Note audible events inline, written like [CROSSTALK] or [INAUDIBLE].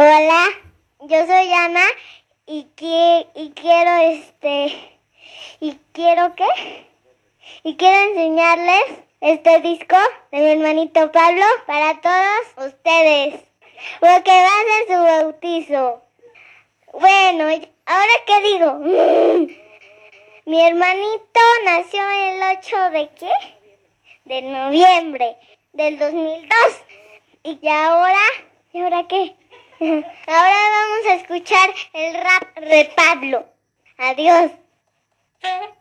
Hola, yo soy Ana y, y quiero este y quiero qué? Y quiero enseñarles este disco de mi hermanito Pablo para todos ustedes. Porque va a ser su bautizo. Bueno, ahora qué digo. [LAUGHS] Mi hermanito nació el 8 de qué? De noviembre del 2002. Y ahora, ¿y ahora qué? Ahora vamos a escuchar el rap de Pablo. Adiós. [LAUGHS]